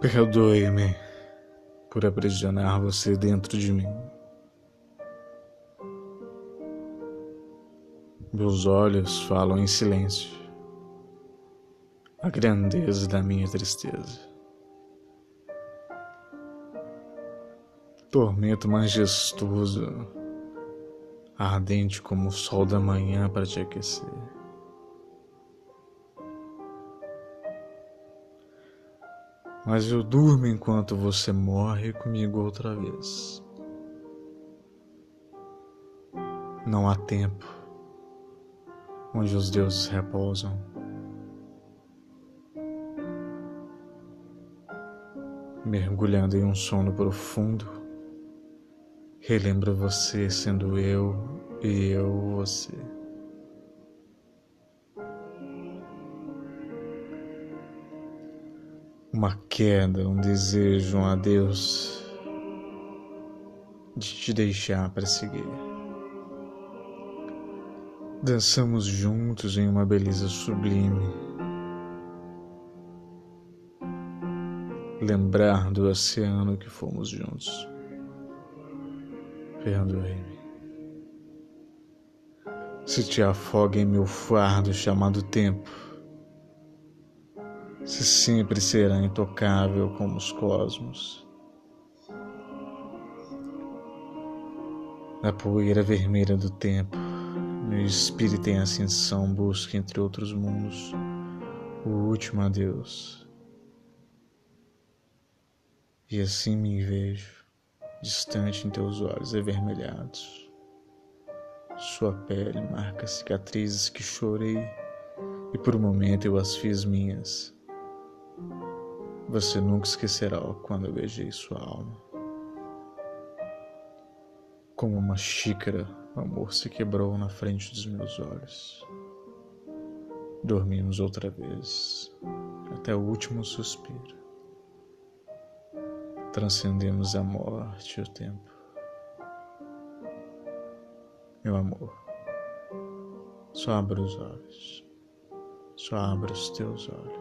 Perdoe-me por aprisionar você dentro de mim. Meus olhos falam em silêncio a grandeza da minha tristeza. Tormento majestoso, ardente como o sol da manhã para te aquecer. Mas eu durmo enquanto você morre comigo outra vez. Não há tempo onde os deuses repousam. Mergulhando em um sono profundo, relembro você sendo eu e eu você. Uma queda, um desejo, um adeus de te deixar para seguir. Dançamos juntos em uma beleza sublime. Lembrar do oceano que fomos juntos. Perdoe-me. Se te afoga em meu fardo chamado tempo se sempre será intocável como os cosmos. Na poeira vermelha do tempo, meu espírito em ascensão busca entre outros mundos o último adeus. E assim me vejo, distante em teus olhos avermelhados. Sua pele marca cicatrizes que chorei e por um momento eu as fiz minhas. Você nunca esquecerá quando eu beijei sua alma. Como uma xícara, o amor se quebrou na frente dos meus olhos. Dormimos outra vez, até o último suspiro. Transcendemos a morte e o tempo. Meu amor, só abra os olhos, só abra os teus olhos.